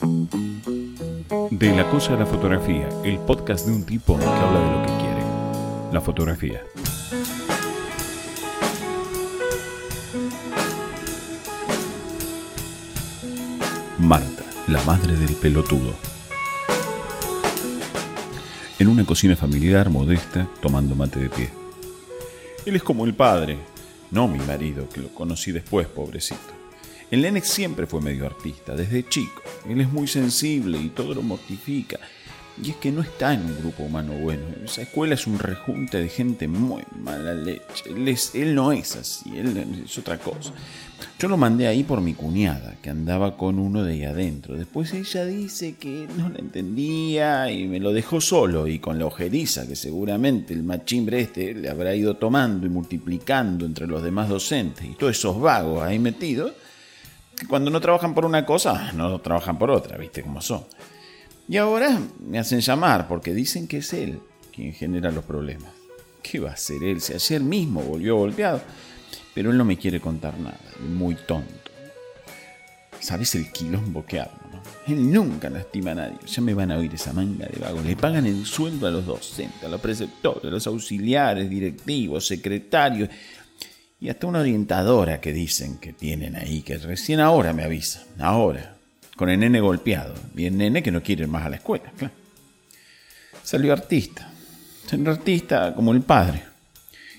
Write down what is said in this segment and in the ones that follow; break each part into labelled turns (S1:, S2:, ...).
S1: De la cosa a la fotografía, el podcast de un tipo que habla de lo que quiere. La fotografía. Marta, la madre del pelotudo. En una cocina familiar modesta, tomando mate de pie. Él es como el padre, no mi marido, que lo conocí después, pobrecito. El nene siempre fue medio artista, desde chico. Él es muy sensible y todo lo mortifica. Y es que no está en un grupo humano bueno. Esa escuela es un rejunte de gente muy mala leche. Él, él no es así, él es otra cosa. Yo lo mandé ahí por mi cuñada, que andaba con uno de ahí adentro. Después ella dice que no la entendía y me lo dejó solo y con la ojeriza que seguramente el machimbre este le habrá ido tomando y multiplicando entre los demás docentes y todos esos vagos ahí metidos, cuando no trabajan por una cosa, no trabajan por otra, viste cómo son. Y ahora me hacen llamar porque dicen que es él quien genera los problemas. ¿Qué va a hacer él si ayer mismo volvió golpeado? Pero él no me quiere contar nada, muy tonto. ¿Sabes el quilombo que hago? Él nunca lastima a nadie. Ya me van a oír esa manga de vagos. Le pagan el sueldo a los docentes, a los preceptores, a los auxiliares, directivos, secretarios y hasta una orientadora que dicen que tienen ahí, que recién ahora me avisa. Ahora, con el nene golpeado. Y el nene que no quiere ir más a la escuela, claro. Salió artista. Salió artista como el padre.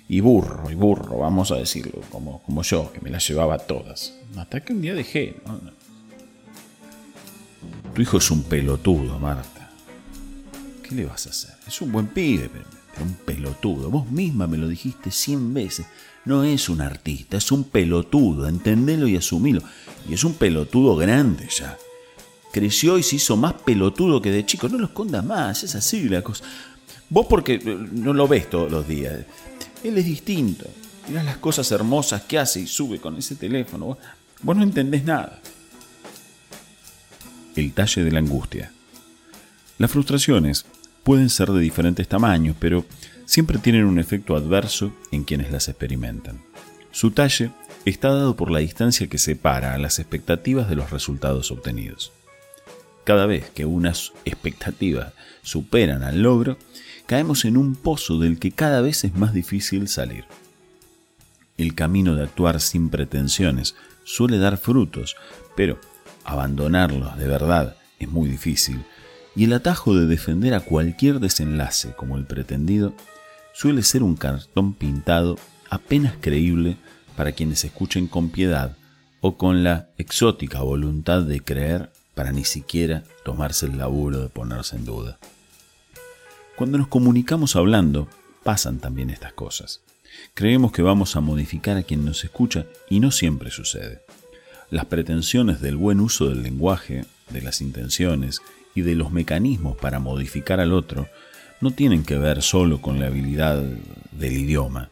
S1: Y burro, y burro, vamos a decirlo, como, como yo, que me las llevaba todas. Hasta que un día dejé. Tu hijo es un pelotudo, Marta. ¿Qué le vas a hacer? Es un buen pibe, pero, un pelotudo. Vos misma me lo dijiste cien veces. No es un artista, es un pelotudo. Entendelo y asumilo. Y es un pelotudo grande ya creció y se hizo más pelotudo que de chico. No lo escondas más, es así la cosa. Vos porque eh, no lo ves todos los días. Él es distinto. Mirá las cosas hermosas que hace y sube con ese teléfono. Vos, no entendés nada. El talle de la angustia. Las frustraciones pueden ser de diferentes tamaños, pero siempre tienen un efecto adverso en quienes las experimentan. Su talle está dado por la distancia que separa a las expectativas de los resultados obtenidos. Cada vez que unas expectativas superan al logro, caemos en un pozo del que cada vez es más difícil salir. El camino de actuar sin pretensiones suele dar frutos, pero abandonarlos de verdad es muy difícil, y el atajo de defender a cualquier desenlace como el pretendido suele ser un cartón pintado apenas creíble para quienes escuchen con piedad o con la exótica voluntad de creer para ni siquiera tomarse el laburo de ponerse en duda. Cuando nos comunicamos hablando, pasan también estas cosas. Creemos que vamos a modificar a quien nos escucha y no siempre sucede. Las pretensiones del buen uso del lenguaje, de las intenciones y de los mecanismos para modificar al otro no tienen que ver solo con la habilidad del idioma.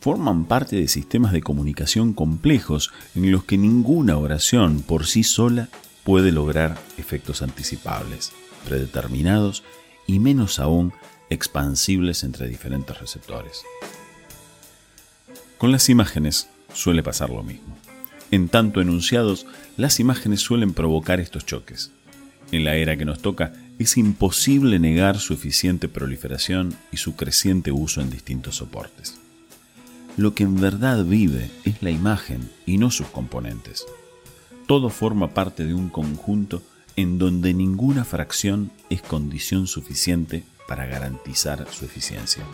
S1: Forman parte de sistemas de comunicación complejos en los que ninguna oración por sí sola puede lograr efectos anticipables, predeterminados y menos aún expansibles entre diferentes receptores. Con las imágenes suele pasar lo mismo. En tanto enunciados, las imágenes suelen provocar estos choques. En la era que nos toca, es imposible negar su eficiente proliferación y su creciente uso en distintos soportes. Lo que en verdad vive es la imagen y no sus componentes. Todo forma parte de un conjunto en donde ninguna fracción es condición suficiente para garantizar su eficiencia.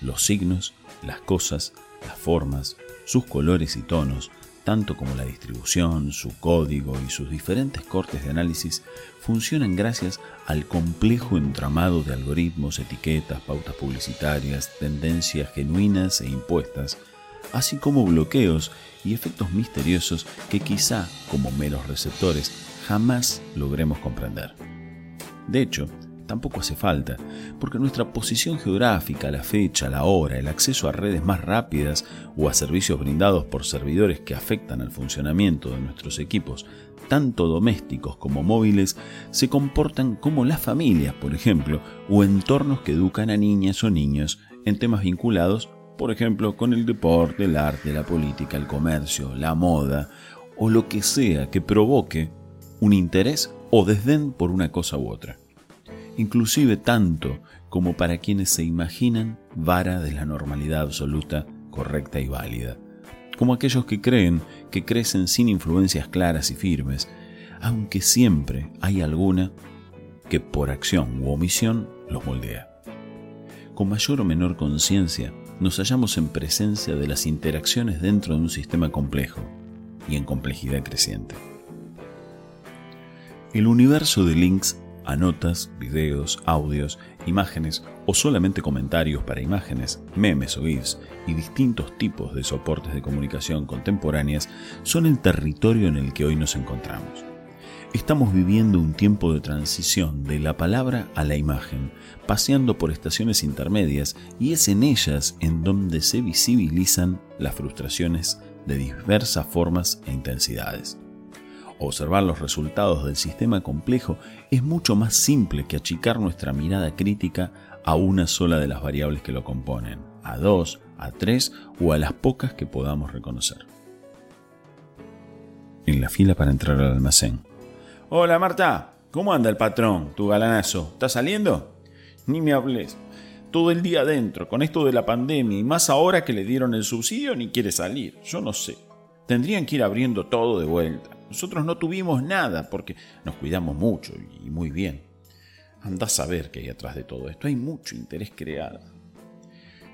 S1: Los signos, las cosas, las formas, sus colores y tonos, tanto como la distribución, su código y sus diferentes cortes de análisis, funcionan gracias al complejo entramado de algoritmos, etiquetas, pautas publicitarias, tendencias genuinas e impuestas, así como bloqueos y efectos misteriosos que quizá, como meros receptores, jamás logremos comprender. De hecho, tampoco hace falta, porque nuestra posición geográfica, la fecha, la hora, el acceso a redes más rápidas o a servicios brindados por servidores que afectan al funcionamiento de nuestros equipos, tanto domésticos como móviles, se comportan como las familias, por ejemplo, o entornos que educan a niñas o niños en temas vinculados por ejemplo, con el deporte, el arte, la política, el comercio, la moda o lo que sea que provoque un interés o desdén por una cosa u otra. Inclusive tanto como para quienes se imaginan vara de la normalidad absoluta, correcta y válida, como aquellos que creen que crecen sin influencias claras y firmes, aunque siempre hay alguna que por acción u omisión los moldea. Con mayor o menor conciencia, nos hallamos en presencia de las interacciones dentro de un sistema complejo y en complejidad creciente. El universo de links a notas, videos, audios, imágenes o solamente comentarios para imágenes, memes o GIFs y distintos tipos de soportes de comunicación contemporáneas son el territorio en el que hoy nos encontramos. Estamos viviendo un tiempo de transición de la palabra a la imagen, paseando por estaciones intermedias y es en ellas en donde se visibilizan las frustraciones de diversas formas e intensidades. Observar los resultados del sistema complejo es mucho más simple que achicar nuestra mirada crítica a una sola de las variables que lo componen, a dos, a tres o a las pocas que podamos reconocer. En la fila para entrar al almacén. Hola Marta, ¿cómo anda el patrón, tu galanazo? ¿Está saliendo? Ni me hables. Todo el día adentro, con esto de la pandemia y más ahora que le dieron el subsidio, ni quiere salir. Yo no sé. Tendrían que ir abriendo todo de vuelta. Nosotros no tuvimos nada porque nos cuidamos mucho y muy bien. Anda a saber qué hay atrás de todo esto. Hay mucho interés creado.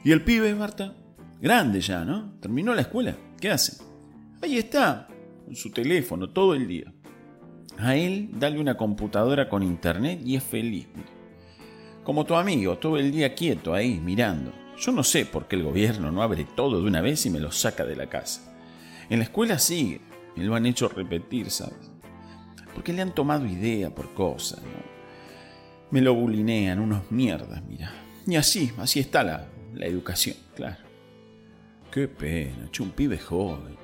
S1: ¿Y el pibe, Marta? Grande ya, ¿no? Terminó la escuela. ¿Qué hace? Ahí está, con su teléfono todo el día. A él dale una computadora con internet y es feliz. Como tu amigo, todo el día quieto ahí, mirando. Yo no sé por qué el gobierno no abre todo de una vez y me lo saca de la casa. En la escuela sigue, me lo han hecho repetir, ¿sabes? Porque le han tomado idea por cosas, ¿no? Me lo bulinean, unos mierdas, mira. Y así, así está la, la educación, claro. Qué pena, che, un pibe joven.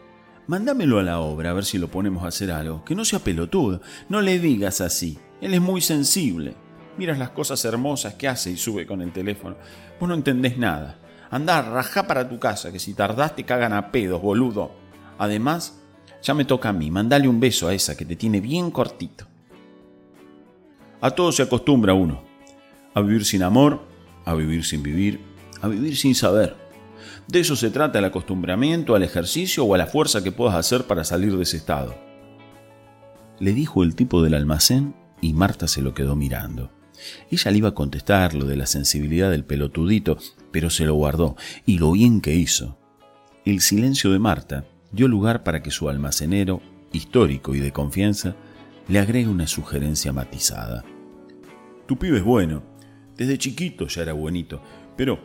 S1: Mándamelo a la obra a ver si lo ponemos a hacer algo. Que no sea pelotudo. No le digas así. Él es muy sensible. Miras las cosas hermosas que hace y sube con el teléfono. Vos no entendés nada. Andá, rajá para tu casa, que si tardás te cagan a pedos, boludo. Además, ya me toca a mí, mandale un beso a esa que te tiene bien cortito. A todo se acostumbra uno. A vivir sin amor, a vivir sin vivir, a vivir sin saber. De eso se trata el acostumbramiento al ejercicio o a la fuerza que puedas hacer para salir de ese estado. Le dijo el tipo del almacén y Marta se lo quedó mirando. Ella le iba a contestar lo de la sensibilidad del pelotudito, pero se lo guardó, y lo bien que hizo. El silencio de Marta dio lugar para que su almacenero, histórico y de confianza, le agregue una sugerencia matizada. Tu pibe es bueno. Desde chiquito ya era buenito, pero,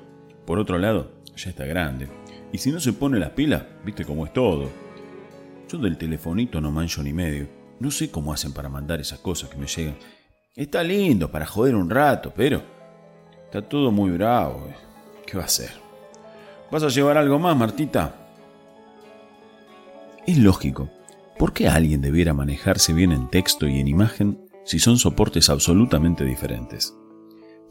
S1: por otro lado, ya está grande. Y si no se pone la pila, viste cómo es todo. Yo del telefonito no mancho ni medio. No sé cómo hacen para mandar esas cosas que me llegan. Está lindo para joder un rato, pero está todo muy bravo. ¿Qué va a hacer? ¿Vas a llevar algo más, Martita? Es lógico. ¿Por qué alguien debiera manejarse bien en texto y en imagen si son soportes absolutamente diferentes?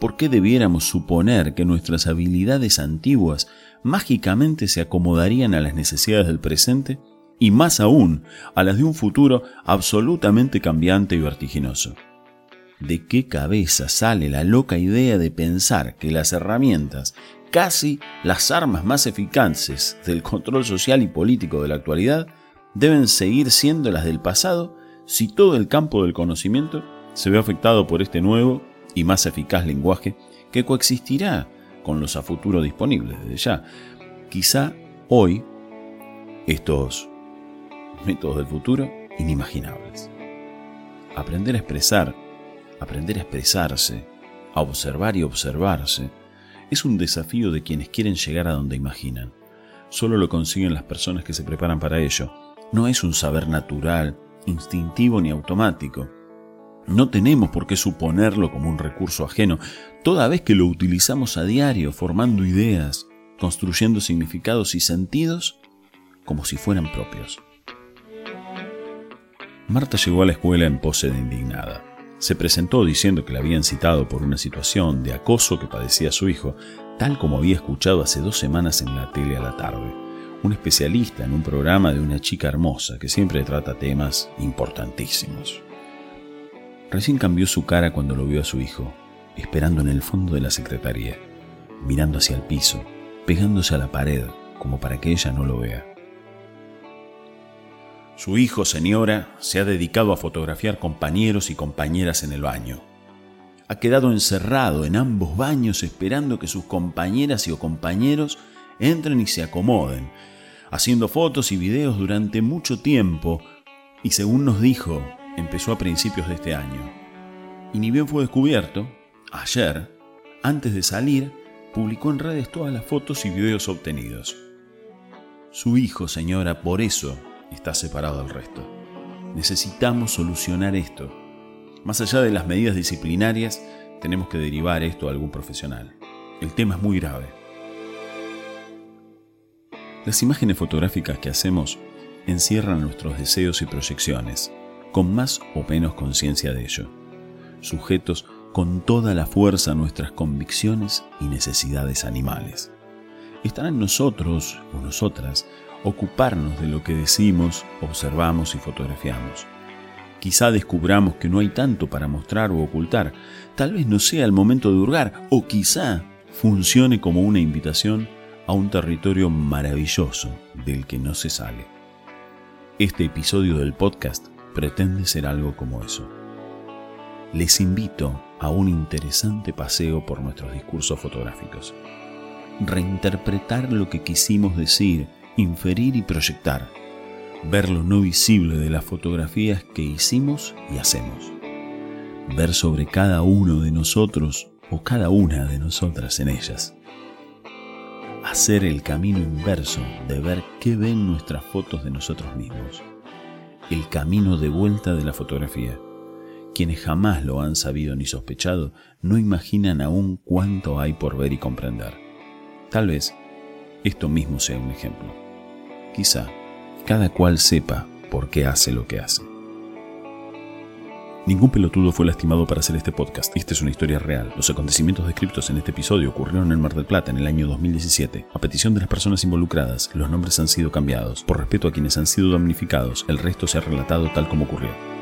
S1: ¿Por qué debiéramos suponer que nuestras habilidades antiguas mágicamente se acomodarían a las necesidades del presente y más aún a las de un futuro absolutamente cambiante y vertiginoso? ¿De qué cabeza sale la loca idea de pensar que las herramientas, casi las armas más eficaces del control social y político de la actualidad, deben seguir siendo las del pasado si todo el campo del conocimiento se ve afectado por este nuevo y más eficaz lenguaje que coexistirá con los a futuro disponibles desde ya. Quizá hoy estos métodos del futuro inimaginables. Aprender a expresar, aprender a expresarse, a observar y observarse, es un desafío de quienes quieren llegar a donde imaginan. Solo lo consiguen las personas que se preparan para ello no es un saber natural, instintivo ni automático. No tenemos por qué suponerlo como un recurso ajeno, toda vez que lo utilizamos a diario formando ideas, construyendo significados y sentidos como si fueran propios. Marta llegó a la escuela en pose de indignada. Se presentó diciendo que la habían citado por una situación de acoso que padecía su hijo, tal como había escuchado hace dos semanas en la tele a la tarde un especialista en un programa de una chica hermosa que siempre trata temas importantísimos. Recién cambió su cara cuando lo vio a su hijo, esperando en el fondo de la secretaría, mirando hacia el piso, pegándose a la pared como para que ella no lo vea. Su hijo, señora, se ha dedicado a fotografiar compañeros y compañeras en el baño. Ha quedado encerrado en ambos baños esperando que sus compañeras y o compañeros entren y se acomoden, haciendo fotos y videos durante mucho tiempo y según nos dijo, empezó a principios de este año. Y ni bien fue descubierto, ayer, antes de salir, publicó en redes todas las fotos y videos obtenidos. Su hijo, señora, por eso está separado del resto. Necesitamos solucionar esto. Más allá de las medidas disciplinarias, tenemos que derivar esto a algún profesional. El tema es muy grave. Las imágenes fotográficas que hacemos encierran nuestros deseos y proyecciones, con más o menos conciencia de ello, sujetos con toda la fuerza a nuestras convicciones y necesidades animales. Estará en nosotros o nosotras ocuparnos de lo que decimos, observamos y fotografiamos. Quizá descubramos que no hay tanto para mostrar o ocultar, tal vez no sea el momento de hurgar, o quizá funcione como una invitación a un territorio maravilloso del que no se sale. Este episodio del podcast pretende ser algo como eso. Les invito a un interesante paseo por nuestros discursos fotográficos. Reinterpretar lo que quisimos decir, inferir y proyectar. Ver lo no visible de las fotografías que hicimos y hacemos. Ver sobre cada uno de nosotros o cada una de nosotras en ellas hacer el camino inverso de ver qué ven nuestras fotos de nosotros mismos. El camino de vuelta de la fotografía. Quienes jamás lo han sabido ni sospechado no imaginan aún cuánto hay por ver y comprender. Tal vez esto mismo sea un ejemplo. Quizá cada cual sepa por qué hace lo que hace. Ningún pelotudo fue lastimado para hacer este podcast. Esta es una historia real. Los acontecimientos descritos en este episodio ocurrieron en Mar del Plata en el año 2017. A petición de las personas involucradas, los nombres han sido cambiados. Por respeto a quienes han sido damnificados, el resto se ha relatado tal como ocurrió.